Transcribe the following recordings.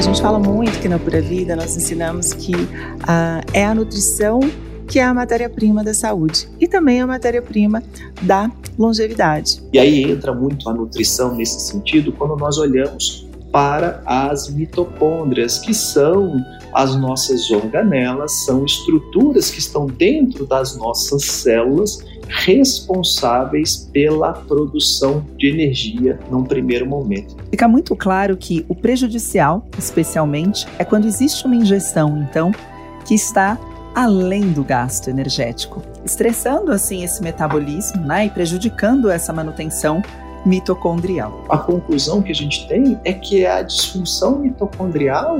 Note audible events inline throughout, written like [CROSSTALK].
A gente fala muito que na Pura Vida nós ensinamos que uh, é a nutrição que é a matéria-prima da saúde e também a matéria-prima da longevidade. E aí entra muito a nutrição nesse sentido quando nós olhamos para as mitocôndrias, que são as nossas organelas, são estruturas que estão dentro das nossas células responsáveis pela produção de energia num primeiro momento. Fica muito claro que o prejudicial, especialmente, é quando existe uma injeção, então, que está além do gasto energético, estressando assim esse metabolismo né, e prejudicando essa manutenção mitocondrial. A conclusão que a gente tem é que a disfunção mitocondrial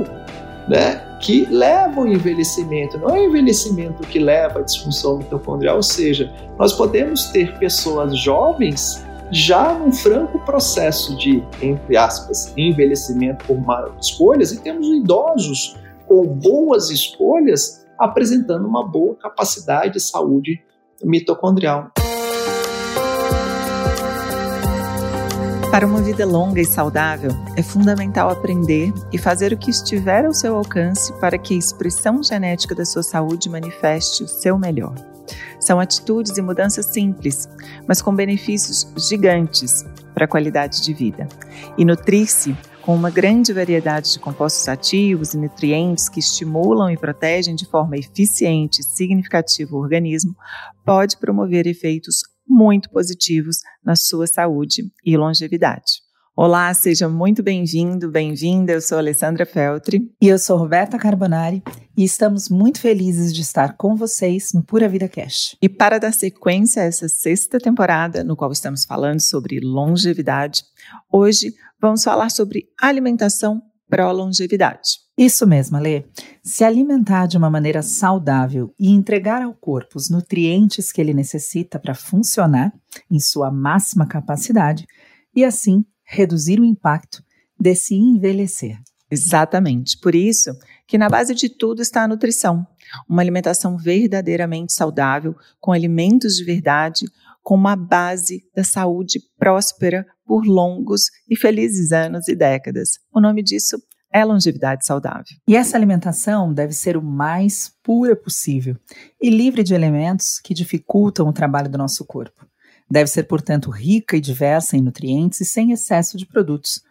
né, que leva ao envelhecimento, não é o envelhecimento que leva à disfunção mitocondrial, ou seja, nós podemos ter pessoas jovens já num franco processo de, entre aspas, envelhecimento por más escolhas, e temos idosos com boas escolhas apresentando uma boa capacidade de saúde mitocondrial. Para uma vida longa e saudável, é fundamental aprender e fazer o que estiver ao seu alcance para que a expressão genética da sua saúde manifeste o seu melhor. São atitudes e mudanças simples, mas com benefícios gigantes para a qualidade de vida. E nutrir-se com uma grande variedade de compostos ativos e nutrientes que estimulam e protegem de forma eficiente e significativa o organismo, pode promover efeitos muito positivos na sua saúde e longevidade. Olá, seja muito bem-vindo, bem-vinda. Eu sou Alessandra Feltri. E eu sou Roberta Carbonari. E estamos muito felizes de estar com vocês no Pura Vida Cash. E para dar sequência a essa sexta temporada, no qual estamos falando sobre longevidade, hoje vamos falar sobre alimentação pró-longevidade. Isso mesmo, Alê. Se alimentar de uma maneira saudável e entregar ao corpo os nutrientes que ele necessita para funcionar em sua máxima capacidade e assim reduzir o impacto desse envelhecer. Exatamente. Por isso que na base de tudo está a nutrição. Uma alimentação verdadeiramente saudável, com alimentos de verdade, com uma base da saúde próspera por longos e felizes anos e décadas. O nome disso é longevidade saudável. E essa alimentação deve ser o mais pura possível e livre de elementos que dificultam o trabalho do nosso corpo. Deve ser, portanto, rica e diversa em nutrientes e sem excesso de produtos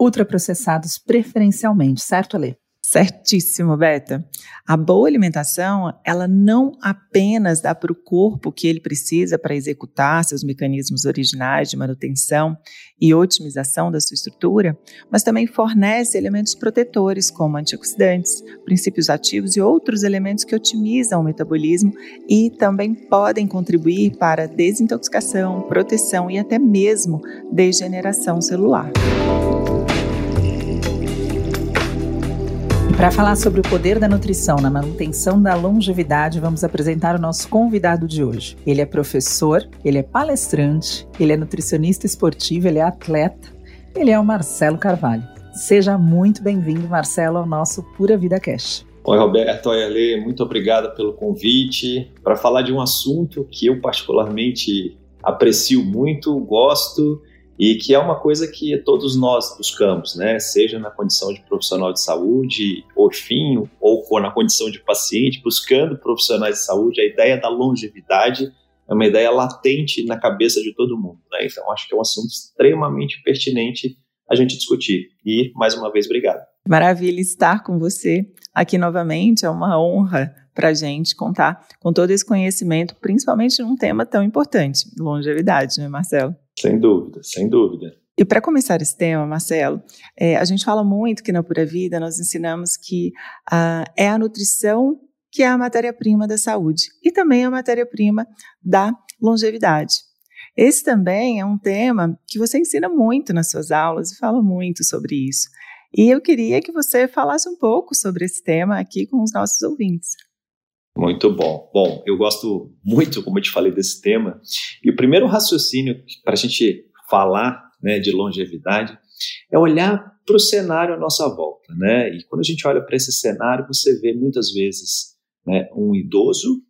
ultraprocessados preferencialmente, certo, Alê? Certíssimo, Beta. A boa alimentação, ela não apenas dá para o corpo o que ele precisa para executar seus mecanismos originais de manutenção e otimização da sua estrutura, mas também fornece elementos protetores como antioxidantes, princípios ativos e outros elementos que otimizam o metabolismo e também podem contribuir para desintoxicação, proteção e até mesmo degeneração celular. Para falar sobre o poder da nutrição na manutenção da longevidade, vamos apresentar o nosso convidado de hoje. Ele é professor, ele é palestrante, ele é nutricionista esportivo, ele é atleta, ele é o Marcelo Carvalho. Seja muito bem-vindo, Marcelo, ao nosso Pura Vida Cash. Oi, Roberto, oi, Ale, muito obrigado pelo convite para falar de um assunto que eu particularmente aprecio muito, gosto e que é uma coisa que todos nós buscamos, né? Seja na condição de profissional de saúde, orfinho, ou na condição de paciente, buscando profissionais de saúde, a ideia da longevidade é uma ideia latente na cabeça de todo mundo, né? Então, acho que é um assunto extremamente pertinente a gente discutir. E, mais uma vez, obrigado. Maravilha estar com você aqui novamente, é uma honra para a gente contar com todo esse conhecimento, principalmente num tema tão importante, longevidade, né, Marcelo? Sem dúvida, sem dúvida. E para começar esse tema, Marcelo, é, a gente fala muito que na Pura Vida nós ensinamos que uh, é a nutrição que é a matéria-prima da saúde e também a matéria-prima da longevidade. Esse também é um tema que você ensina muito nas suas aulas e fala muito sobre isso. E eu queria que você falasse um pouco sobre esse tema aqui com os nossos ouvintes. Muito bom. Bom, eu gosto muito, como eu te falei, desse tema. E o primeiro raciocínio para a gente falar né, de longevidade é olhar para o cenário à nossa volta. Né? E quando a gente olha para esse cenário, você vê muitas vezes né, um idoso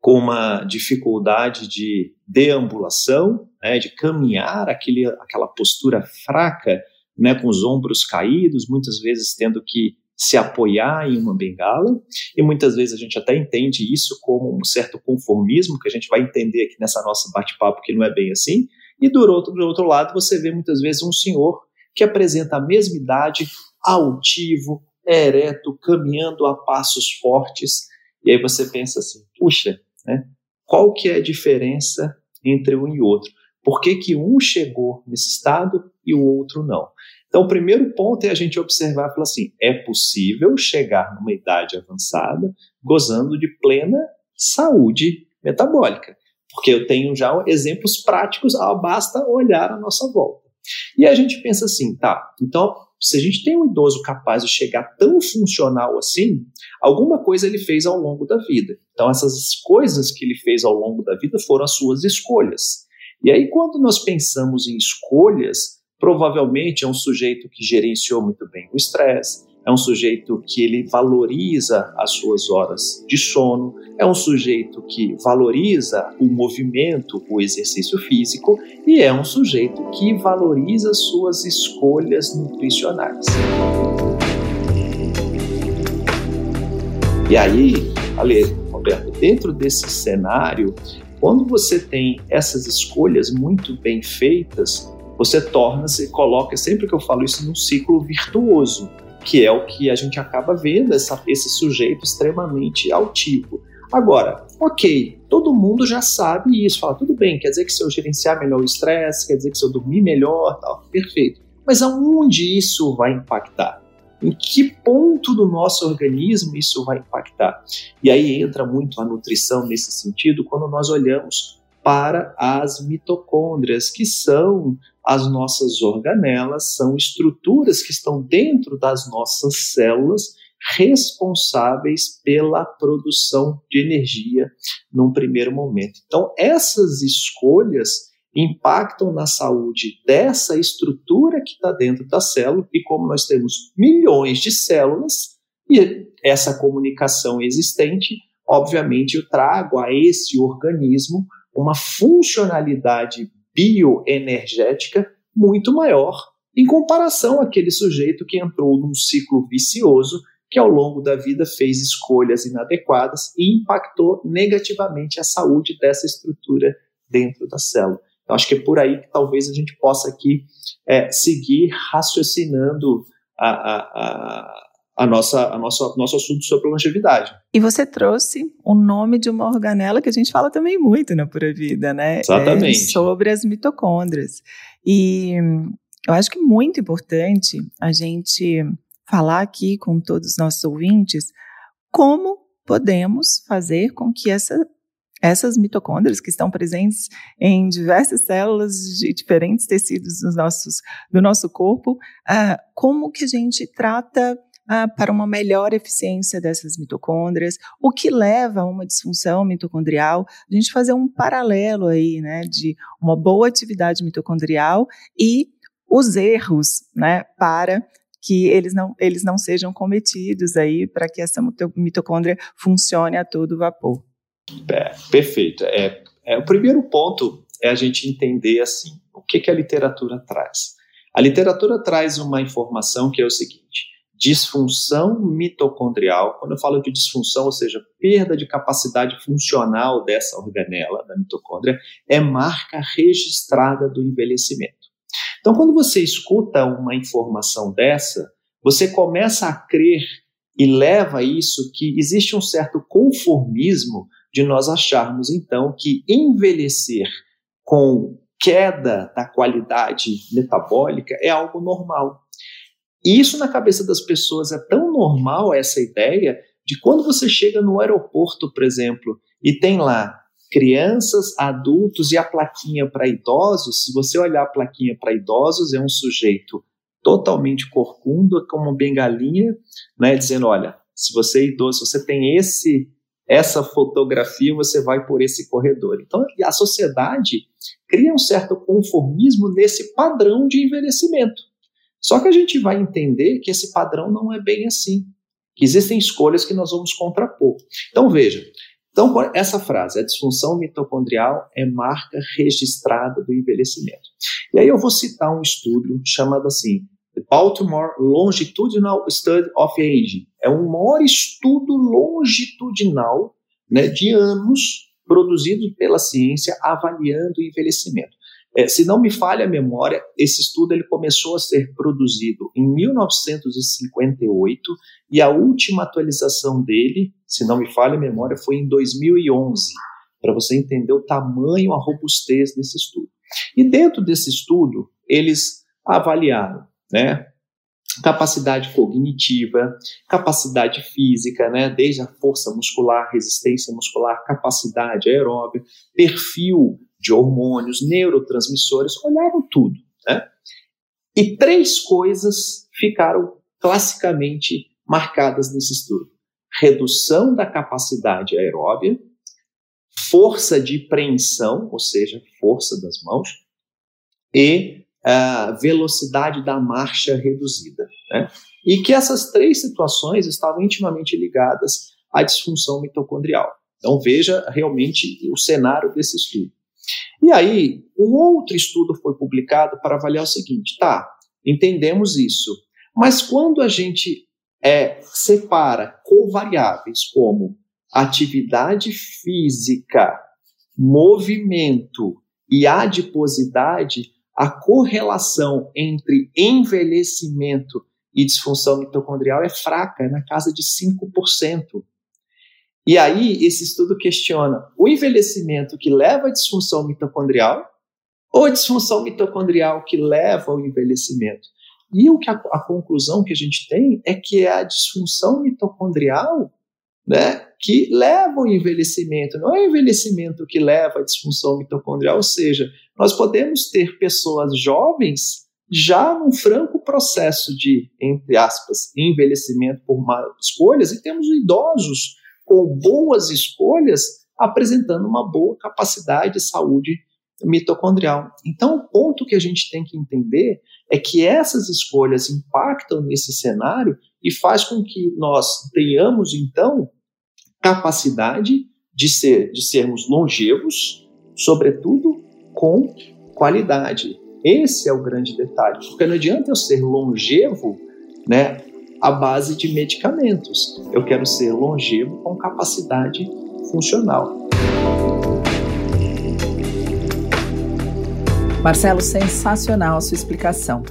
com uma dificuldade de deambulação, né, de caminhar, aquele, aquela postura fraca né, com os ombros caídos, muitas vezes tendo que se apoiar em uma bengala, e muitas vezes a gente até entende isso como um certo conformismo, que a gente vai entender aqui nessa nossa bate-papo que não é bem assim, e do outro, do outro lado você vê muitas vezes um senhor que apresenta a mesma idade, altivo, ereto, caminhando a passos fortes, e aí você pensa assim, puxa, né, qual que é a diferença entre um e outro? Por que, que um chegou nesse estado e o outro não? Então, o primeiro ponto é a gente observar e falar assim: é possível chegar numa idade avançada gozando de plena saúde metabólica. Porque eu tenho já exemplos práticos, ah, basta olhar a nossa volta. E a gente pensa assim, tá, então se a gente tem um idoso capaz de chegar tão funcional assim, alguma coisa ele fez ao longo da vida. Então, essas coisas que ele fez ao longo da vida foram as suas escolhas. E aí, quando nós pensamos em escolhas, provavelmente é um sujeito que gerenciou muito bem o estresse, é um sujeito que ele valoriza as suas horas de sono, é um sujeito que valoriza o movimento, o exercício físico e é um sujeito que valoriza suas escolhas nutricionais. E aí, Ale, Roberto, dentro desse cenário, quando você tem essas escolhas muito bem feitas, você torna-se, coloca, sempre que eu falo isso, num ciclo virtuoso, que é o que a gente acaba vendo, essa, esse sujeito extremamente altivo. Agora, ok, todo mundo já sabe isso, fala, tudo bem, quer dizer que se eu gerenciar melhor o estresse, quer dizer que se eu dormir melhor, tal, perfeito. Mas aonde isso vai impactar? Em que ponto do nosso organismo isso vai impactar? E aí entra muito a nutrição nesse sentido quando nós olhamos para as mitocôndrias, que são as nossas organelas, são estruturas que estão dentro das nossas células responsáveis pela produção de energia num primeiro momento. Então, essas escolhas impactam na saúde dessa estrutura que está dentro da célula, e como nós temos milhões de células, e essa comunicação existente, obviamente eu trago a esse organismo uma funcionalidade bioenergética muito maior em comparação àquele sujeito que entrou num ciclo vicioso que ao longo da vida fez escolhas inadequadas e impactou negativamente a saúde dessa estrutura dentro da célula. Então, acho que é por aí que talvez a gente possa aqui é, seguir raciocinando a, a, a, a nossa, a nossa, nosso assunto sobre longevidade. E você trouxe o nome de uma organela que a gente fala também muito na Pura Vida, né? Exatamente. É sobre as mitocôndrias. E eu acho que é muito importante a gente falar aqui com todos os nossos ouvintes como podemos fazer com que essa, essas mitocôndrias que estão presentes em diversas células de diferentes tecidos dos nossos, do nosso corpo, uh, como que a gente trata ah, para uma melhor eficiência dessas mitocôndrias, o que leva a uma disfunção mitocondrial, a gente fazer um paralelo aí, né, de uma boa atividade mitocondrial e os erros, né, para que eles não, eles não sejam cometidos aí para que essa mitocôndria funcione a todo vapor. É, perfeito. É, é, o primeiro ponto é a gente entender assim, o que, que a literatura traz. A literatura traz uma informação que é o seguinte: disfunção mitocondrial. Quando eu falo de disfunção, ou seja, perda de capacidade funcional dessa organela, da mitocôndria, é marca registrada do envelhecimento. Então, quando você escuta uma informação dessa, você começa a crer e leva isso que existe um certo conformismo de nós acharmos, então, que envelhecer com queda da qualidade metabólica é algo normal. E isso na cabeça das pessoas é tão normal essa ideia de quando você chega no aeroporto, por exemplo, e tem lá crianças, adultos e a plaquinha para idosos, se você olhar a plaquinha para idosos, é um sujeito totalmente corcunda, com uma bengalinha, né, dizendo, olha, se você é idoso, você tem esse essa fotografia, você vai por esse corredor. Então, a sociedade cria um certo conformismo nesse padrão de envelhecimento. Só que a gente vai entender que esse padrão não é bem assim, que existem escolhas que nós vamos contrapor. Então veja, então essa frase, a disfunção mitocondrial é marca registrada do envelhecimento. E aí eu vou citar um estudo chamado assim, Baltimore Longitudinal Study of Aging. É um maior estudo longitudinal né, de anos produzido pela ciência avaliando o envelhecimento. É, se não me falha a memória, esse estudo ele começou a ser produzido em 1958 e a última atualização dele, se não me falha a memória, foi em 2011, para você entender o tamanho, a robustez desse estudo. E dentro desse estudo, eles avaliaram, né, capacidade cognitiva, capacidade física, né, desde a força muscular, resistência muscular, capacidade aeróbica, perfil de hormônios, neurotransmissores, olharam tudo. Né? E três coisas ficaram classicamente marcadas nesse estudo: redução da capacidade aeróbia, força de preensão, ou seja, força das mãos, e a velocidade da marcha reduzida. Né? E que essas três situações estavam intimamente ligadas à disfunção mitocondrial. Então veja realmente o cenário desse estudo. E aí, um outro estudo foi publicado para avaliar o seguinte: tá, entendemos isso, mas quando a gente é, separa covariáveis como atividade física, movimento e adiposidade, a correlação entre envelhecimento e disfunção mitocondrial é fraca, é na casa de 5%. E aí, esse estudo questiona o envelhecimento que leva à disfunção mitocondrial ou a disfunção mitocondrial que leva ao envelhecimento. E o que a, a conclusão que a gente tem é que é a disfunção mitocondrial né, que leva ao envelhecimento, não é o envelhecimento que leva à disfunção mitocondrial, ou seja, nós podemos ter pessoas jovens já num franco processo de, entre aspas, envelhecimento por más escolhas, e temos idosos com boas escolhas, apresentando uma boa capacidade de saúde mitocondrial. Então, o ponto que a gente tem que entender é que essas escolhas impactam nesse cenário e faz com que nós tenhamos, então, capacidade de, ser, de sermos longevos, sobretudo com qualidade. Esse é o grande detalhe, porque não adianta eu ser longevo, né, à base de medicamentos. Eu quero ser longevo com capacidade funcional. Marcelo, sensacional a sua explicação.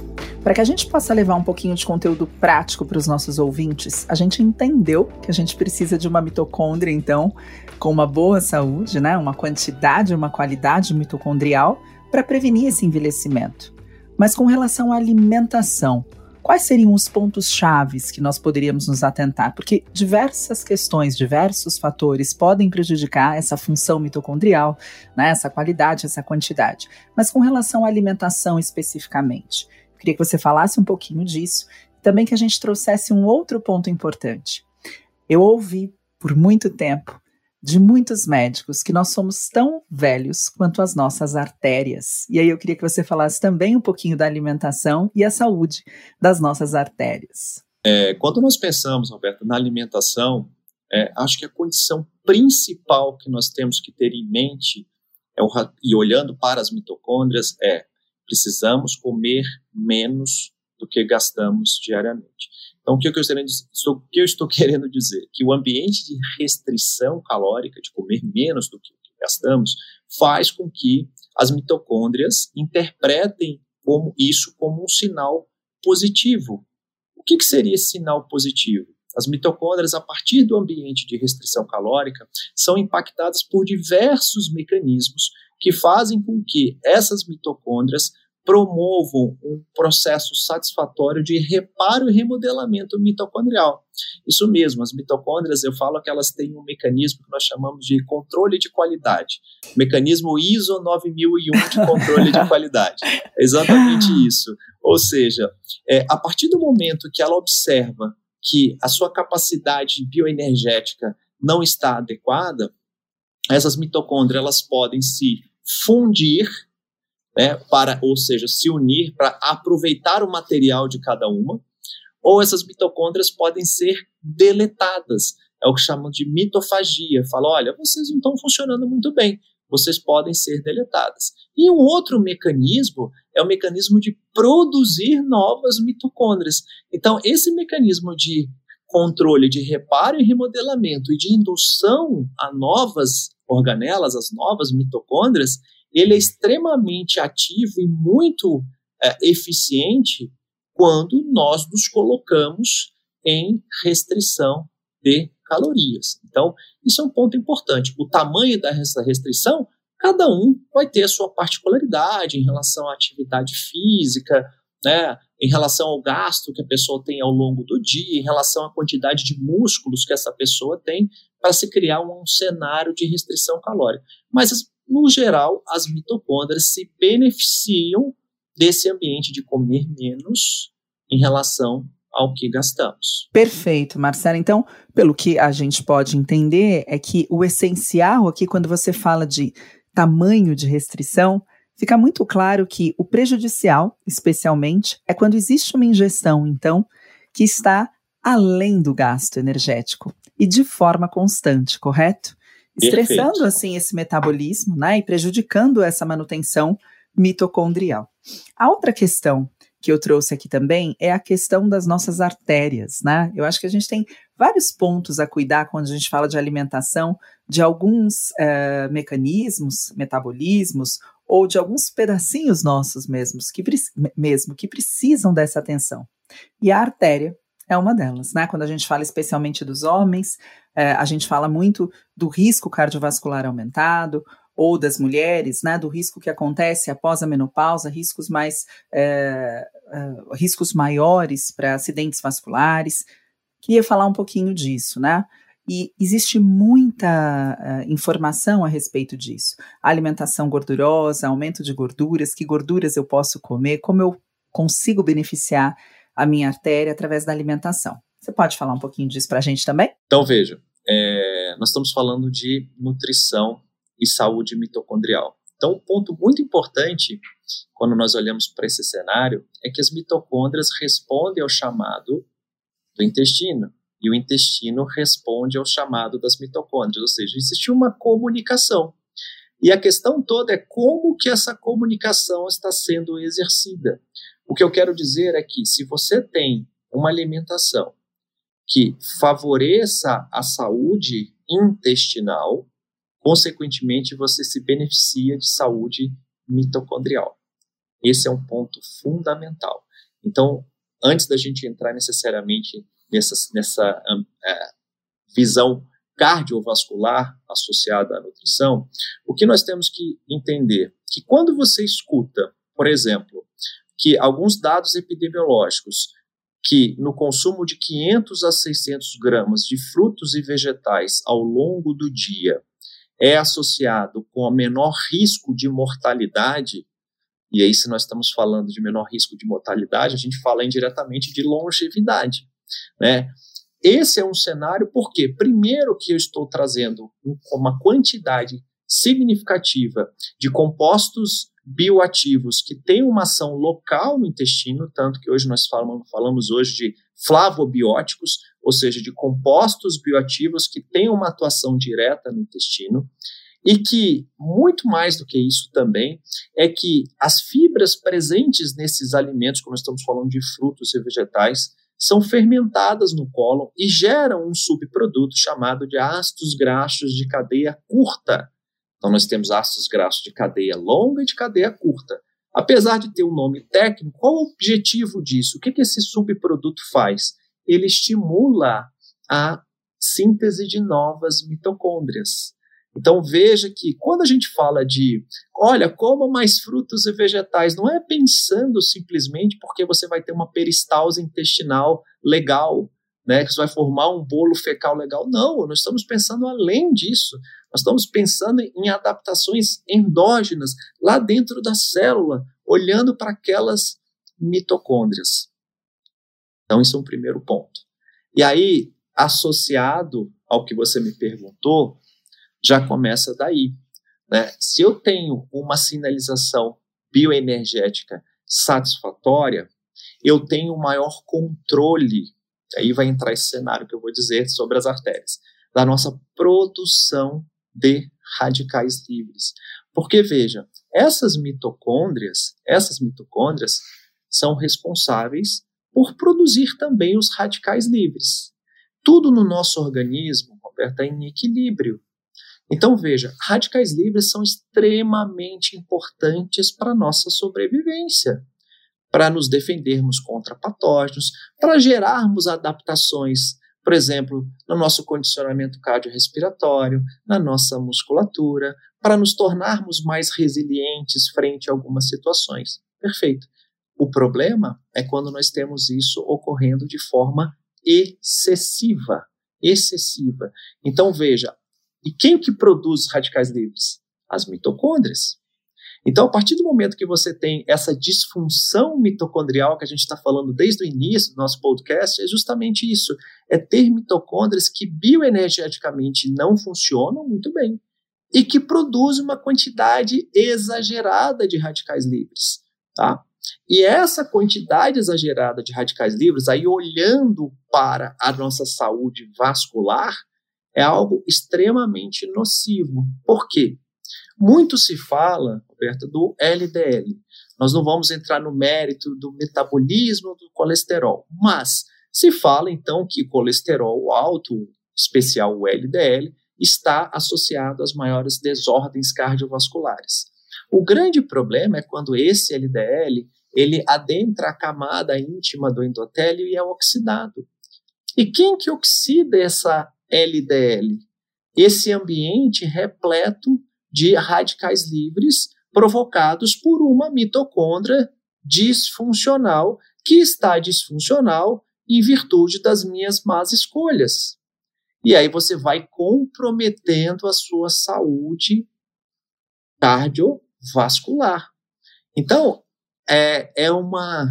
Para que a gente possa levar um pouquinho de conteúdo prático para os nossos ouvintes, a gente entendeu que a gente precisa de uma mitocôndria, então, com uma boa saúde, né? uma quantidade, uma qualidade mitocondrial para prevenir esse envelhecimento. Mas com relação à alimentação, quais seriam os pontos chaves que nós poderíamos nos atentar? Porque diversas questões, diversos fatores podem prejudicar essa função mitocondrial, né, essa qualidade, essa quantidade. Mas com relação à alimentação especificamente, queria que você falasse um pouquinho disso, também que a gente trouxesse um outro ponto importante. Eu ouvi por muito tempo de muitos médicos que nós somos tão velhos quanto as nossas artérias. E aí eu queria que você falasse também um pouquinho da alimentação e a saúde das nossas artérias. É, quando nós pensamos, Roberto, na alimentação, é, acho que a condição principal que nós temos que ter em mente, é o, e olhando para as mitocôndrias, é precisamos comer menos do que gastamos diariamente. Então, o que eu, o que eu estou [LAUGHS] querendo dizer? Que o ambiente de restrição calórica, de comer menos do que gastamos, faz com que as mitocôndrias interpretem como isso como um sinal positivo. O que, que seria esse sinal positivo? As mitocôndrias, a partir do ambiente de restrição calórica, são impactadas por diversos mecanismos que fazem com que essas mitocôndrias promovam um processo satisfatório de reparo e remodelamento mitocondrial. Isso mesmo, as mitocôndrias, eu falo que elas têm um mecanismo que nós chamamos de controle de qualidade, mecanismo ISO 9001 de controle de qualidade. É exatamente [LAUGHS] isso. Ou seja, é, a partir do momento que ela observa que a sua capacidade bioenergética não está adequada, essas mitocôndrias elas podem se fundir né, para, ou seja, se unir para aproveitar o material de cada uma, ou essas mitocôndrias podem ser deletadas. É o que chamam de mitofagia. Fala, olha, vocês não estão funcionando muito bem. vocês podem ser deletadas. E um outro mecanismo é o mecanismo de produzir novas mitocôndrias. Então, esse mecanismo de controle de reparo e remodelamento e de indução a novas organelas, as novas mitocôndrias, ele é extremamente ativo e muito é, eficiente quando nós nos colocamos em restrição de calorias. Então, isso é um ponto importante. O tamanho dessa restrição, cada um vai ter a sua particularidade em relação à atividade física, né, em relação ao gasto que a pessoa tem ao longo do dia, em relação à quantidade de músculos que essa pessoa tem, para se criar um cenário de restrição calórica. Mas, no geral, as mitocôndrias se beneficiam desse ambiente de comer menos em relação ao que gastamos. Perfeito, Marcela. Então, pelo que a gente pode entender, é que o essencial aqui, quando você fala de tamanho de restrição, fica muito claro que o prejudicial, especialmente, é quando existe uma ingestão, então, que está além do gasto energético e de forma constante, correto? Estressando Perfeito. assim esse metabolismo, né, e prejudicando essa manutenção mitocondrial. A outra questão que eu trouxe aqui também é a questão das nossas artérias, né? Eu acho que a gente tem vários pontos a cuidar quando a gente fala de alimentação, de alguns uh, mecanismos, metabolismos ou de alguns pedacinhos nossos mesmos que mesmo que precisam dessa atenção. E a artéria é uma delas, né? Quando a gente fala especialmente dos homens, uh, a gente fala muito do risco cardiovascular aumentado, ou das mulheres, né, do risco que acontece após a menopausa, riscos mais é, é, riscos maiores para acidentes vasculares. Queria falar um pouquinho disso, né? E existe muita uh, informação a respeito disso. alimentação gordurosa, aumento de gorduras, que gorduras eu posso comer, como eu consigo beneficiar a minha artéria através da alimentação. Você pode falar um pouquinho disso para a gente também? Então, veja, é, nós estamos falando de nutrição e saúde mitocondrial. Então, um ponto muito importante quando nós olhamos para esse cenário é que as mitocôndrias respondem ao chamado do intestino e o intestino responde ao chamado das mitocôndrias, ou seja, existe uma comunicação. E a questão toda é como que essa comunicação está sendo exercida. O que eu quero dizer é que se você tem uma alimentação que favoreça a saúde intestinal, Consequentemente, você se beneficia de saúde mitocondrial. Esse é um ponto fundamental. Então, antes da gente entrar necessariamente nessa, nessa é, visão cardiovascular associada à nutrição, o que nós temos que entender? Que quando você escuta, por exemplo, que alguns dados epidemiológicos que no consumo de 500 a 600 gramas de frutos e vegetais ao longo do dia é associado com o menor risco de mortalidade, e aí se nós estamos falando de menor risco de mortalidade, a gente fala indiretamente de longevidade, né? Esse é um cenário porque, primeiro, que eu estou trazendo uma quantidade significativa de compostos bioativos que têm uma ação local no intestino, tanto que hoje nós falamos, falamos hoje de flavobióticos, ou seja, de compostos bioativos que têm uma atuação direta no intestino, e que, muito mais do que isso também, é que as fibras presentes nesses alimentos, como estamos falando de frutos e vegetais, são fermentadas no cólon e geram um subproduto chamado de ácidos graxos de cadeia curta. Então, nós temos ácidos graxos de cadeia longa e de cadeia curta. Apesar de ter um nome técnico, qual o objetivo disso? O que, que esse subproduto faz? Ele estimula a síntese de novas mitocôndrias. Então veja que quando a gente fala de, olha, coma mais frutos e vegetais, não é pensando simplesmente porque você vai ter uma peristalse intestinal legal, né, que você vai formar um bolo fecal legal. Não, nós estamos pensando além disso. Nós estamos pensando em adaptações endógenas lá dentro da célula, olhando para aquelas mitocôndrias. Então, isso é um primeiro ponto. E aí, associado ao que você me perguntou, já começa daí. Né? Se eu tenho uma sinalização bioenergética satisfatória, eu tenho maior controle aí vai entrar esse cenário que eu vou dizer sobre as artérias, da nossa produção de radicais livres. Porque veja, essas mitocôndrias, essas mitocôndrias são responsáveis por produzir também os radicais livres. Tudo no nosso organismo, Roberto, é em equilíbrio. Então veja, radicais livres são extremamente importantes para a nossa sobrevivência para nos defendermos contra patógenos, para gerarmos adaptações, por exemplo, no nosso condicionamento cardiorrespiratório, na nossa musculatura, para nos tornarmos mais resilientes frente a algumas situações. Perfeito. O problema é quando nós temos isso ocorrendo de forma excessiva. Excessiva. Então veja, e quem que produz radicais livres? As mitocôndrias. Então, a partir do momento que você tem essa disfunção mitocondrial que a gente está falando desde o início do nosso podcast, é justamente isso: é ter mitocôndrias que bioenergeticamente não funcionam muito bem e que produzem uma quantidade exagerada de radicais livres. Tá? E essa quantidade exagerada de radicais livres, aí olhando para a nossa saúde vascular, é algo extremamente nocivo. Por quê? Muito se fala, Roberta, do LDL. Nós não vamos entrar no mérito do metabolismo do colesterol, mas se fala então que colesterol alto, especial o LDL, está associado às maiores desordens cardiovasculares. O grande problema é quando esse LDL ele adentra a camada íntima do endotélio e é oxidado. E quem que oxida essa LDL? Esse ambiente repleto de radicais livres provocados por uma mitocôndria disfuncional que está disfuncional em virtude das minhas más escolhas. E aí você vai comprometendo a sua saúde cardiovascular. Então, é, é, uma,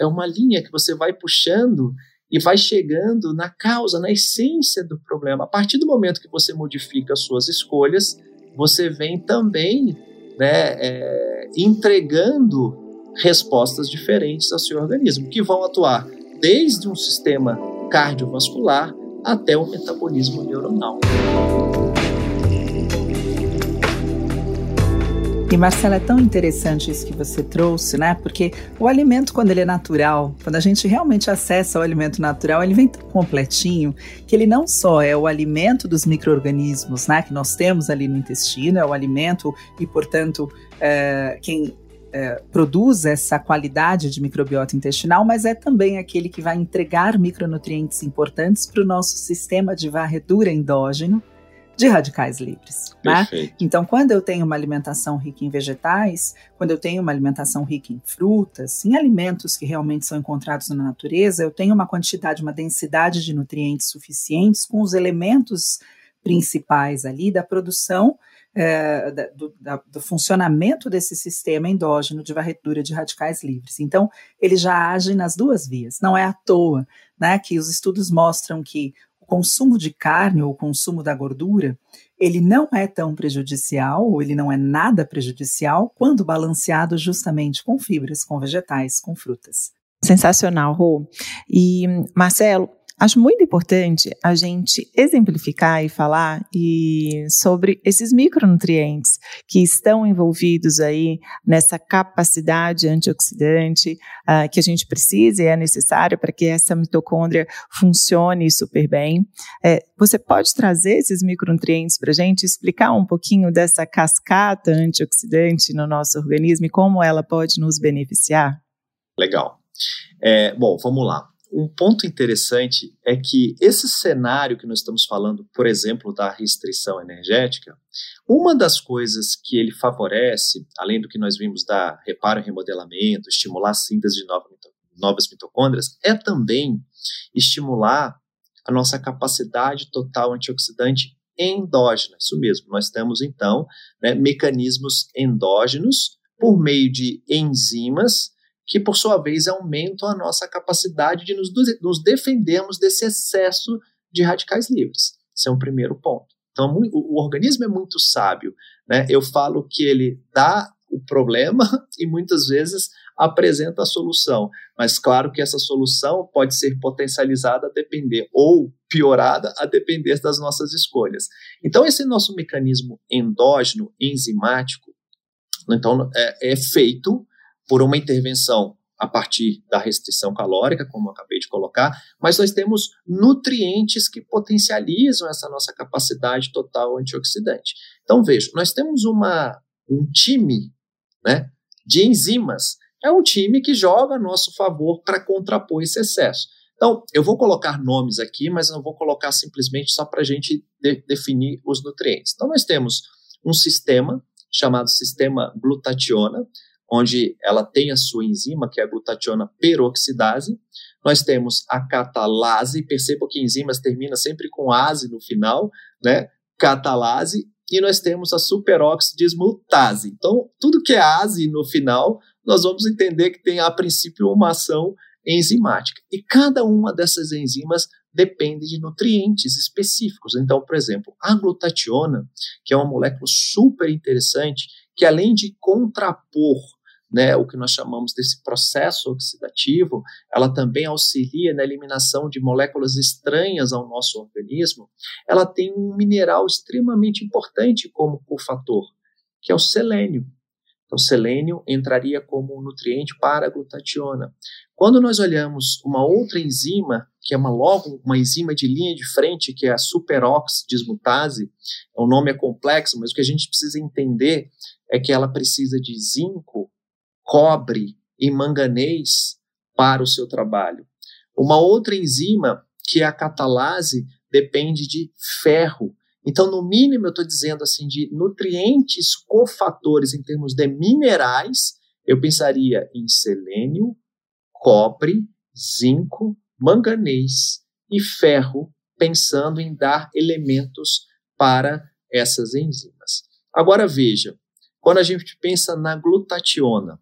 é uma linha que você vai puxando e vai chegando na causa, na essência do problema. A partir do momento que você modifica as suas escolhas, você vem também né, é, entregando respostas diferentes ao seu organismo, que vão atuar desde um sistema cardiovascular até o metabolismo neuronal. E Marcela, é tão interessante isso que você trouxe, né? Porque o alimento, quando ele é natural, quando a gente realmente acessa o alimento natural, ele vem tão completinho que ele não só é o alimento dos micro-organismos, né? Que nós temos ali no intestino, é o alimento e, portanto, é, quem é, produz essa qualidade de microbiota intestinal, mas é também aquele que vai entregar micronutrientes importantes para o nosso sistema de varredura endógeno, de radicais livres. Né? Então, quando eu tenho uma alimentação rica em vegetais, quando eu tenho uma alimentação rica em frutas, em alimentos que realmente são encontrados na natureza, eu tenho uma quantidade, uma densidade de nutrientes suficientes com os elementos principais ali da produção é, da, do, da, do, funcionamento desse sistema endógeno de varredura de radicais livres. Então, ele já age nas duas vias. Não é à toa né, que os estudos mostram que o consumo de carne ou o consumo da gordura, ele não é tão prejudicial, ou ele não é nada prejudicial, quando balanceado justamente com fibras, com vegetais, com frutas. Sensacional, Rô. E, Marcelo, Acho muito importante a gente exemplificar e falar e sobre esses micronutrientes que estão envolvidos aí nessa capacidade antioxidante uh, que a gente precisa e é necessário para que essa mitocôndria funcione super bem. É, você pode trazer esses micronutrientes para a gente, explicar um pouquinho dessa cascata antioxidante no nosso organismo e como ela pode nos beneficiar? Legal. É, bom, vamos lá um ponto interessante é que esse cenário que nós estamos falando, por exemplo, da restrição energética, uma das coisas que ele favorece, além do que nós vimos da reparo e remodelamento, estimular a síntese de novas mitocôndrias, é também estimular a nossa capacidade total antioxidante endógena. Isso mesmo, nós temos então né, mecanismos endógenos por meio de enzimas que por sua vez aumentam a nossa capacidade de nos, nos defendermos desse excesso de radicais livres. Esse é um primeiro ponto. Então, o, o organismo é muito sábio. Né? Eu falo que ele dá o problema [LAUGHS] e muitas vezes apresenta a solução. Mas claro que essa solução pode ser potencializada a depender ou piorada a depender das nossas escolhas. Então, esse nosso mecanismo endógeno enzimático, então, é, é feito por uma intervenção a partir da restrição calórica, como eu acabei de colocar, mas nós temos nutrientes que potencializam essa nossa capacidade total antioxidante. Então, veja, nós temos uma, um time né, de enzimas. É um time que joga a nosso favor para contrapor esse excesso. Então, eu vou colocar nomes aqui, mas não vou colocar simplesmente só para a gente de, definir os nutrientes. Então, nós temos um sistema chamado sistema glutationa, onde ela tem a sua enzima, que é a glutationa peroxidase. Nós temos a catalase, perceba que enzimas termina sempre com ase no final, né? Catalase, e nós temos a superoxidismutase. Então, tudo que é ase no final, nós vamos entender que tem a princípio uma ação enzimática. E cada uma dessas enzimas depende de nutrientes específicos. Então, por exemplo, a glutationa, que é uma molécula super interessante, que além de contrapor né, o que nós chamamos desse processo oxidativo, ela também auxilia na eliminação de moléculas estranhas ao nosso organismo. Ela tem um mineral extremamente importante como cofator, que é o selênio. Então, selênio entraria como um nutriente para a glutationa. Quando nós olhamos uma outra enzima, que é uma logo uma enzima de linha de frente, que é a superoxidismutase, o nome é complexo, mas o que a gente precisa entender é que ela precisa de zinco cobre e manganês para o seu trabalho. Uma outra enzima, que é a catalase, depende de ferro. Então, no mínimo, eu estou dizendo assim, de nutrientes cofatores em termos de minerais, eu pensaria em selênio, cobre, zinco, manganês e ferro, pensando em dar elementos para essas enzimas. Agora veja, quando a gente pensa na glutationa,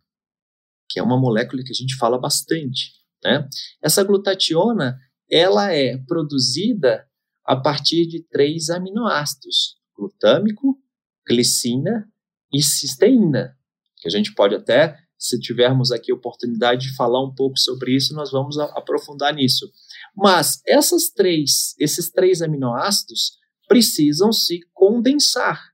que é uma molécula que a gente fala bastante. Né? Essa glutationa ela é produzida a partir de três aminoácidos: glutâmico, glicina e cisteína. Que a gente pode até, se tivermos aqui oportunidade de falar um pouco sobre isso, nós vamos aprofundar nisso. Mas essas três, esses três aminoácidos precisam se condensar.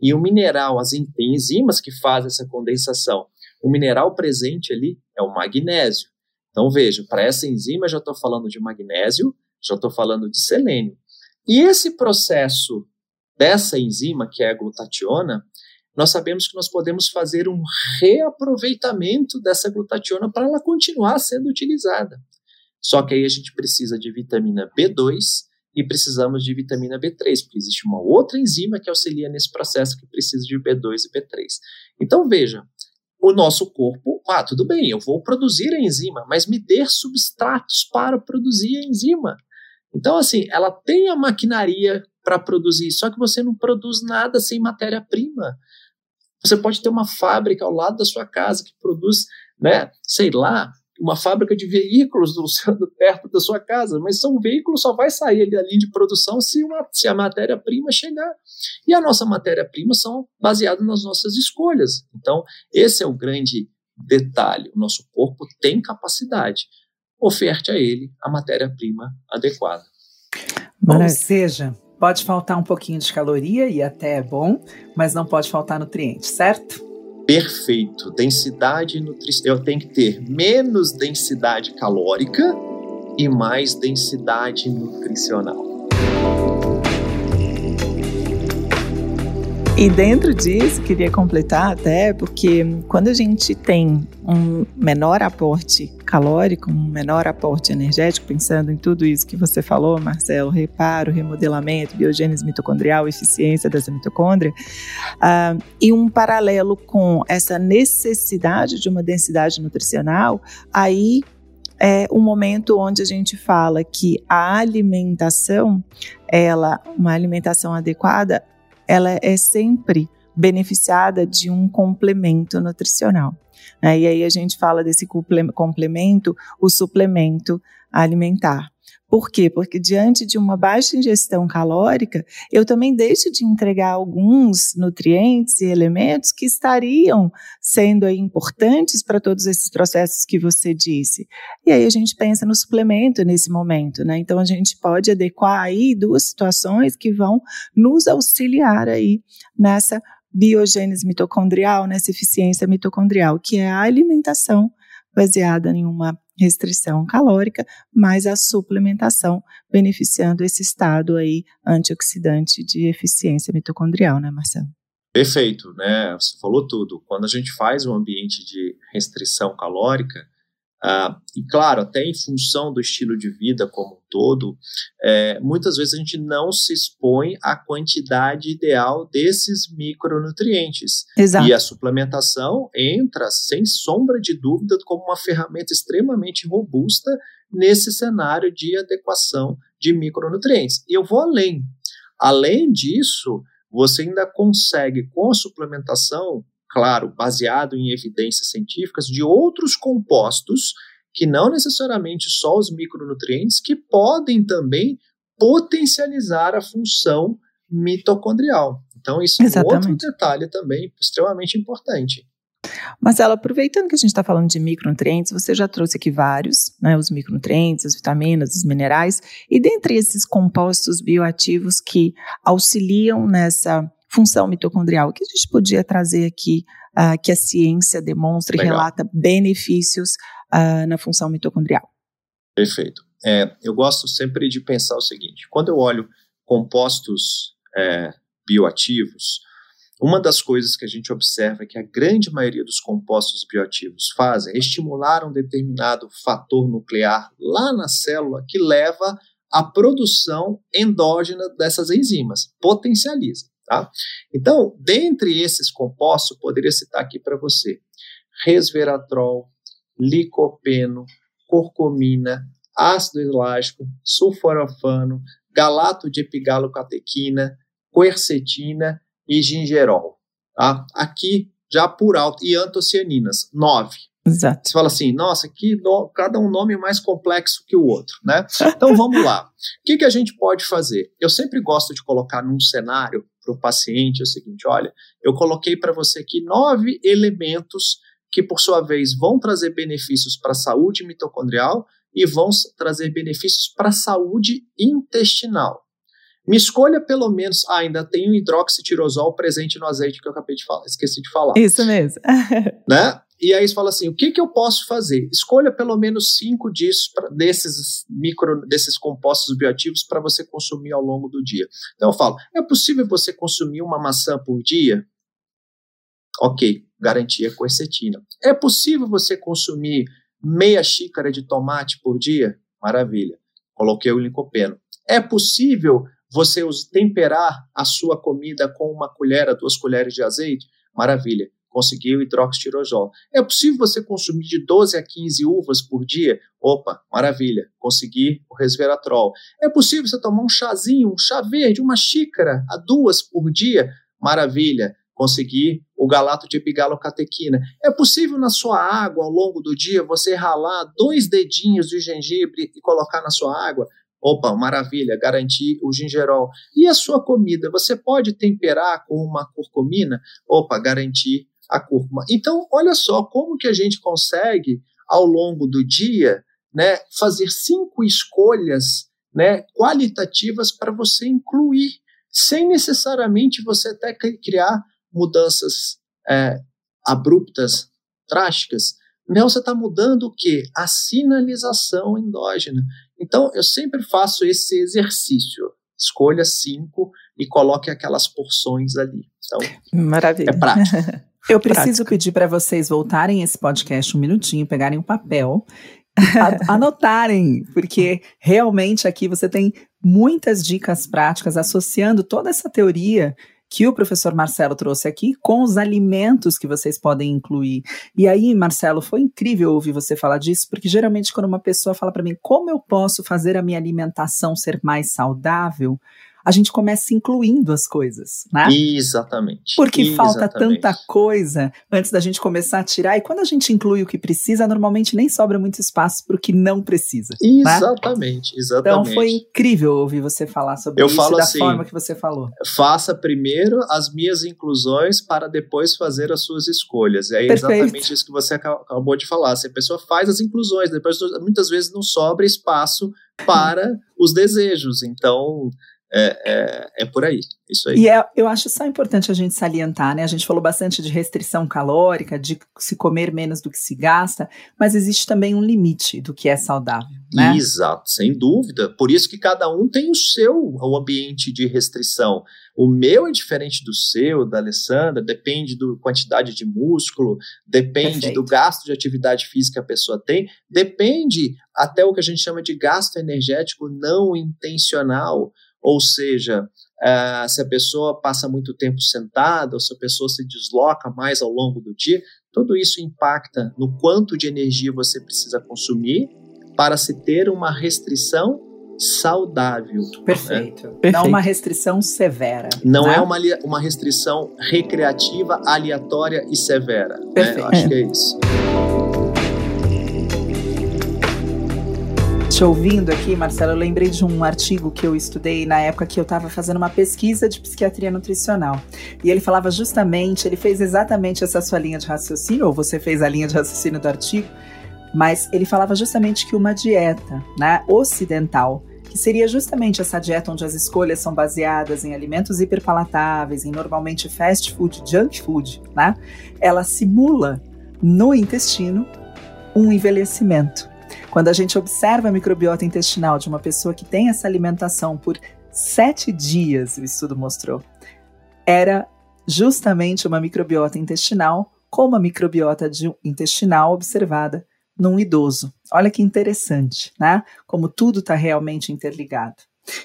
E o mineral, as enzimas que fazem essa condensação, o mineral presente ali é o magnésio. Então, veja, para essa enzima já estou falando de magnésio, já estou falando de selênio. E esse processo dessa enzima, que é a glutationa, nós sabemos que nós podemos fazer um reaproveitamento dessa glutationa para ela continuar sendo utilizada. Só que aí a gente precisa de vitamina B2 e precisamos de vitamina B3, porque existe uma outra enzima que auxilia nesse processo que precisa de B2 e B3. Então veja, o nosso corpo, ah, tudo bem, eu vou produzir a enzima, mas me dê substratos para produzir a enzima. Então, assim, ela tem a maquinaria para produzir, só que você não produz nada sem matéria-prima. Você pode ter uma fábrica ao lado da sua casa que produz, né, sei lá, uma fábrica de veículos do, [LAUGHS] perto da sua casa, mas são veículos só vai sair da linha de produção se, uma, se a matéria-prima chegar. E a nossa matéria-prima são baseadas nas nossas escolhas. Então, esse é o grande detalhe. O nosso corpo tem capacidade. Oferte a ele a matéria-prima adequada. Ou seja, pode faltar um pouquinho de caloria e até é bom, mas não pode faltar nutriente, certo? Perfeito, densidade nutricional. Eu tenho que ter menos densidade calórica e mais densidade nutricional. E dentro disso, queria completar até, porque quando a gente tem um menor aporte calórico, um menor aporte energético, pensando em tudo isso que você falou, Marcelo, reparo, remodelamento, biogênese mitocondrial, eficiência dessa mitocôndria, uh, e um paralelo com essa necessidade de uma densidade nutricional, aí é um momento onde a gente fala que a alimentação, ela, uma alimentação adequada, ela é sempre beneficiada de um complemento nutricional. Né? E aí a gente fala desse complemento, o suplemento alimentar. Por quê? Porque diante de uma baixa ingestão calórica, eu também deixo de entregar alguns nutrientes e elementos que estariam sendo importantes para todos esses processos que você disse. E aí a gente pensa no suplemento nesse momento, né? Então a gente pode adequar aí duas situações que vão nos auxiliar aí nessa biogênese mitocondrial, nessa eficiência mitocondrial, que é a alimentação baseada em uma restrição calórica, mais a suplementação, beneficiando esse estado aí antioxidante de eficiência mitocondrial, né, Marcelo? Perfeito, né? Você falou tudo. Quando a gente faz um ambiente de restrição calórica, ah, e claro, até em função do estilo de vida como um todo, é, muitas vezes a gente não se expõe à quantidade ideal desses micronutrientes. Exato. E a suplementação entra, sem sombra de dúvida, como uma ferramenta extremamente robusta nesse cenário de adequação de micronutrientes. E eu vou além. Além disso, você ainda consegue, com a suplementação, claro, baseado em evidências científicas, de outros compostos que não necessariamente só os micronutrientes, que podem também potencializar a função mitocondrial. Então, isso é outro detalhe também extremamente importante. Marcelo, aproveitando que a gente está falando de micronutrientes, você já trouxe aqui vários, né, os micronutrientes, as vitaminas, os minerais, e dentre esses compostos bioativos que auxiliam nessa função mitocondrial, que a gente podia trazer aqui, uh, que a ciência demonstra Legal. e relata benefícios uh, na função mitocondrial. Perfeito. É, eu gosto sempre de pensar o seguinte: quando eu olho compostos é, bioativos, uma das coisas que a gente observa é que a grande maioria dos compostos bioativos fazem é estimular um determinado fator nuclear lá na célula que leva à produção endógena dessas enzimas, potencializa. Tá? Então, dentre esses compostos, eu poderia citar aqui para você resveratrol, licopeno, curcumina, ácido elástico, sulforafano, galato de epigalocatequina, quercetina e gingerol. Tá? Aqui, já por alto, e antocianinas, nove. Exato. Você fala assim, nossa, que no, cada um nome mais complexo que o outro, né? Então vamos lá. O que, que a gente pode fazer? Eu sempre gosto de colocar num cenário para o paciente é o seguinte: olha, eu coloquei para você aqui nove elementos que, por sua vez, vão trazer benefícios para a saúde mitocondrial e vão trazer benefícios para a saúde intestinal. Me escolha pelo menos. Ah, ainda tem o hidroxitirosol presente no azeite que eu acabei de falar, esqueci de falar. Isso mesmo. [LAUGHS] né? E aí você fala assim: o que, que eu posso fazer? Escolha pelo menos cinco disso, pra, desses micro, desses compostos bioativos para você consumir ao longo do dia. Então eu falo: é possível você consumir uma maçã por dia? Ok, garantia quercetina. É possível você consumir meia xícara de tomate por dia? Maravilha. Coloquei o licopeno. É possível você temperar a sua comida com uma colher duas colheres de azeite? Maravilha conseguir o hidroxitirosol. É possível você consumir de 12 a 15 uvas por dia? Opa, maravilha, conseguir o resveratrol. É possível você tomar um chazinho, um chá verde, uma xícara a duas por dia? Maravilha, conseguir o galato de epigalocatequina. É possível na sua água, ao longo do dia, você ralar dois dedinhos de gengibre e colocar na sua água? Opa, maravilha, garantir o gingerol. E a sua comida, você pode temperar com uma curcumina? Opa, garantir a cúrcuma. Então, olha só como que a gente consegue, ao longo do dia, né, fazer cinco escolhas né, qualitativas para você incluir, sem necessariamente você até criar mudanças é, abruptas, drásticas. Não, você está mudando o quê? A sinalização endógena. Então, eu sempre faço esse exercício. Escolha cinco e coloque aquelas porções ali. Então, Maravilha. É prático. [LAUGHS] Eu preciso Prática. pedir para vocês voltarem esse podcast um minutinho, pegarem um papel, [LAUGHS] anotarem, porque realmente aqui você tem muitas dicas práticas associando toda essa teoria que o professor Marcelo trouxe aqui com os alimentos que vocês podem incluir. E aí, Marcelo, foi incrível ouvir você falar disso, porque geralmente quando uma pessoa fala para mim como eu posso fazer a minha alimentação ser mais saudável, a gente começa incluindo as coisas, né? Exatamente. Porque Exatamente. falta tanta coisa antes da gente começar a tirar, e quando a gente inclui o que precisa, normalmente nem sobra muito espaço para o que não precisa. Exatamente, né? exatamente. Então foi incrível ouvir você falar sobre Eu isso falo da assim, forma que você falou. Faça primeiro as minhas inclusões para depois fazer as suas escolhas. É Perfeito. exatamente isso que você acabou de falar. Se a pessoa faz as inclusões, depois muitas vezes não sobra espaço para os desejos. Então, é, é, é, por aí, isso aí. E é, eu acho só importante a gente salientar, né? A gente falou bastante de restrição calórica, de se comer menos do que se gasta, mas existe também um limite do que é saudável, né? Exato, sem dúvida. Por isso que cada um tem o seu o ambiente de restrição. O meu é diferente do seu, da Alessandra, depende da quantidade de músculo, depende Perfeito. do gasto de atividade física que a pessoa tem, depende até o que a gente chama de gasto energético não intencional. Ou seja, uh, se a pessoa passa muito tempo sentada, ou se a pessoa se desloca mais ao longo do dia, tudo isso impacta no quanto de energia você precisa consumir para se ter uma restrição saudável. Perfeito. Né? Perfeito. Não uma restrição severa. Não né? é uma, uma restrição recreativa, aleatória e severa. Perfeito. Né? Eu acho que é isso. Te ouvindo aqui, Marcelo, eu lembrei de um artigo que eu estudei na época que eu estava fazendo uma pesquisa de psiquiatria nutricional. E ele falava justamente, ele fez exatamente essa sua linha de raciocínio, ou você fez a linha de raciocínio do artigo, mas ele falava justamente que uma dieta né, ocidental, que seria justamente essa dieta onde as escolhas são baseadas em alimentos hiperpalatáveis, em normalmente fast food, junk food, né? Ela simula no intestino um envelhecimento. Quando a gente observa a microbiota intestinal de uma pessoa que tem essa alimentação por sete dias, o estudo mostrou, era justamente uma microbiota intestinal como a microbiota intestinal observada num idoso. Olha que interessante, né? Como tudo está realmente interligado.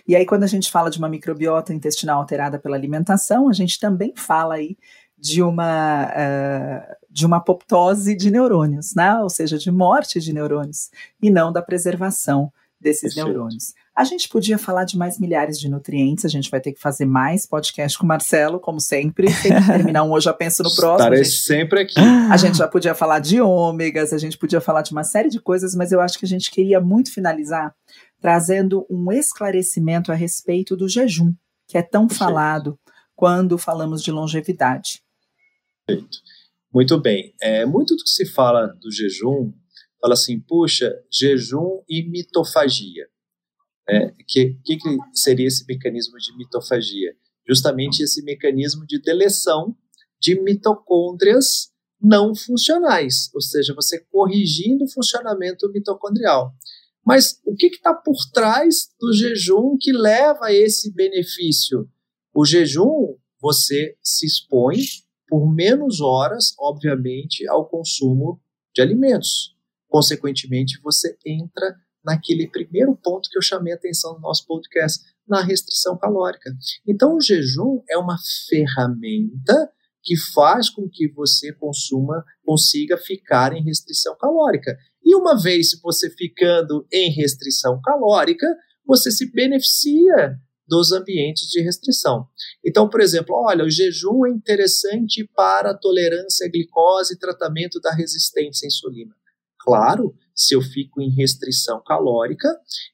E aí, quando a gente fala de uma microbiota intestinal alterada pela alimentação, a gente também fala aí de uma, uh, de uma apoptose de neurônios, né? ou seja, de morte de neurônios, e não da preservação desses Perfeito. neurônios. A gente podia falar de mais milhares de nutrientes, a gente vai ter que fazer mais podcast com o Marcelo, como sempre. Tem que terminar um hoje, já penso no próximo. Estarei gente, sempre aqui. A gente já podia falar de ômegas, a gente podia falar de uma série de coisas, mas eu acho que a gente queria muito finalizar trazendo um esclarecimento a respeito do jejum, que é tão Perfeito. falado quando falamos de longevidade. Perfeito. Muito bem. É, muito do que se fala do jejum, fala assim, puxa, jejum e mitofagia. É, que, que, que seria esse mecanismo de mitofagia? Justamente esse mecanismo de deleção de mitocôndrias não funcionais, ou seja, você corrigindo o funcionamento mitocondrial. Mas o que está por trás do jejum que leva a esse benefício? O jejum, você se expõe por menos horas, obviamente, ao consumo de alimentos. Consequentemente, você entra naquele primeiro ponto que eu chamei a atenção no nosso podcast, na restrição calórica. Então, o jejum é uma ferramenta que faz com que você consuma, consiga ficar em restrição calórica. E uma vez você ficando em restrição calórica, você se beneficia dos ambientes de restrição. Então, por exemplo, olha, o jejum é interessante para a tolerância à glicose e tratamento da resistência à insulina. Claro, se eu fico em restrição calórica,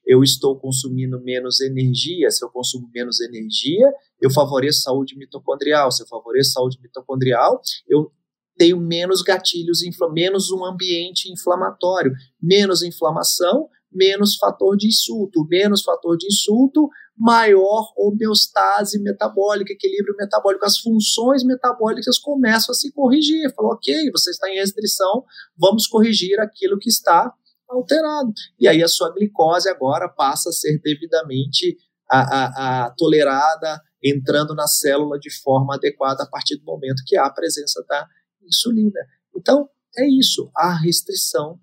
eu estou consumindo menos energia. Se eu consumo menos energia, eu favoreço saúde mitocondrial. Se eu favoreço saúde mitocondrial, eu tenho menos gatilhos, menos um ambiente inflamatório, menos inflamação, menos fator de insulto, menos fator de insulto, maior homeostase metabólica, equilíbrio metabólico. As funções metabólicas começam a se corrigir. Falou, ok, você está em restrição, vamos corrigir aquilo que está alterado. E aí a sua glicose agora passa a ser devidamente a, a, a tolerada, entrando na célula de forma adequada a partir do momento que há a presença da insulina. Então, é isso, a restrição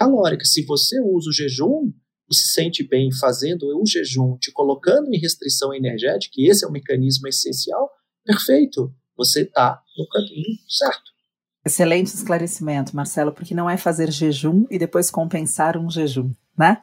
calórica. Se você usa o jejum e se sente bem fazendo o jejum, te colocando em restrição energética, e esse é o mecanismo essencial, perfeito, você está no caminho certo. Excelente esclarecimento, Marcelo, porque não é fazer jejum e depois compensar um jejum. né?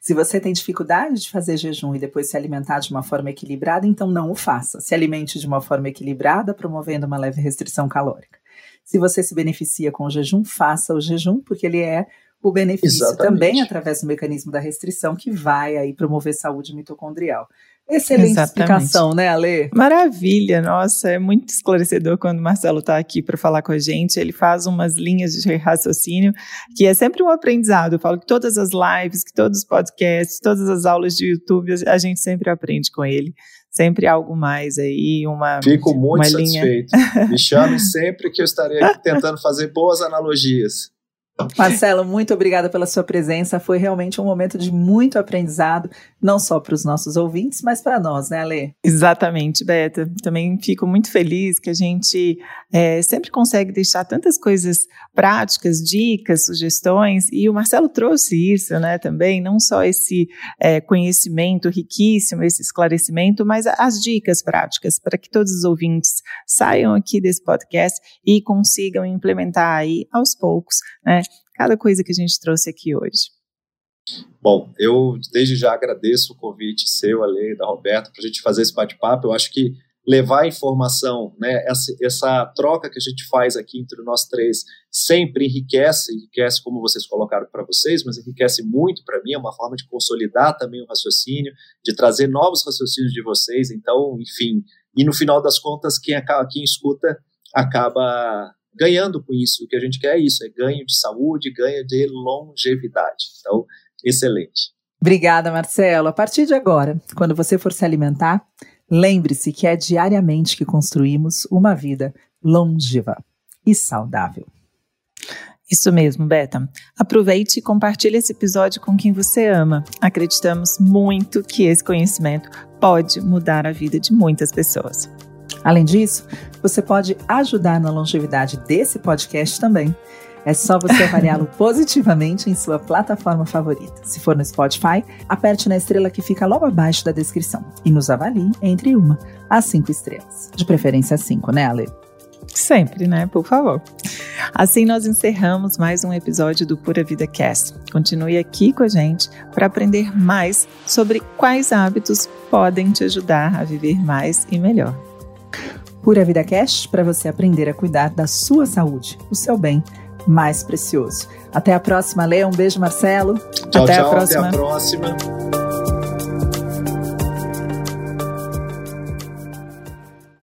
Se você tem dificuldade de fazer jejum e depois se alimentar de uma forma equilibrada, então não o faça. Se alimente de uma forma equilibrada, promovendo uma leve restrição calórica. Se você se beneficia com o jejum, faça o jejum, porque ele é o benefício Exatamente. também através do mecanismo da restrição que vai aí promover saúde mitocondrial. Excelente Exatamente. explicação, né, Ale? Maravilha, nossa, é muito esclarecedor quando o Marcelo está aqui para falar com a gente. Ele faz umas linhas de raciocínio que é sempre um aprendizado. Eu falo que todas as lives, que todos os podcasts, todas as aulas de YouTube, a gente sempre aprende com ele. Sempre algo mais aí, uma. Fico muito uma satisfeito. Linha... Me chame sempre que eu estarei aqui tentando fazer boas analogias. Marcelo, muito obrigada pela sua presença. Foi realmente um momento de muito aprendizado, não só para os nossos ouvintes, mas para nós, né, Ale? Exatamente, Beta. Também fico muito feliz que a gente é, sempre consegue deixar tantas coisas práticas, dicas, sugestões, e o Marcelo trouxe isso, né, também, não só esse é, conhecimento riquíssimo, esse esclarecimento, mas as dicas práticas para que todos os ouvintes saiam aqui desse podcast e consigam implementar aí aos poucos, né, cada coisa que a gente trouxe aqui hoje. Bom, eu desde já agradeço o convite seu, a lei da Roberta, para a gente fazer esse bate-papo. Eu acho que levar informação, né, essa, essa, troca que a gente faz aqui entre nós três sempre enriquece, enriquece como vocês colocaram para vocês, mas enriquece muito para mim, é uma forma de consolidar também o raciocínio, de trazer novos raciocínios de vocês, então, enfim, e no final das contas, quem, acaba, quem escuta acaba ganhando com isso. O que a gente quer é isso, é ganho de saúde, ganho de longevidade. Então, excelente. Obrigada, Marcelo. A partir de agora, quando você for se alimentar, lembre-se que é diariamente que construímos uma vida longeva e saudável. Isso mesmo, Beta. Aproveite e compartilhe esse episódio com quem você ama. Acreditamos muito que esse conhecimento pode mudar a vida de muitas pessoas. Além disso, você pode ajudar na longevidade desse podcast também. É só você avaliá-lo [LAUGHS] positivamente em sua plataforma favorita. Se for no Spotify, aperte na estrela que fica logo abaixo da descrição e nos avalie entre uma a cinco estrelas. De preferência cinco, né, Ale? Sempre, né? Por favor. Assim nós encerramos mais um episódio do Pura Vida Cast. Continue aqui com a gente para aprender mais sobre quais hábitos podem te ajudar a viver mais e melhor. Pura Vida Cash para você aprender a cuidar da sua saúde, o seu bem mais precioso. Até a próxima, Lê. Um beijo, Marcelo. Tchau, até tchau, a próxima. Até a próxima.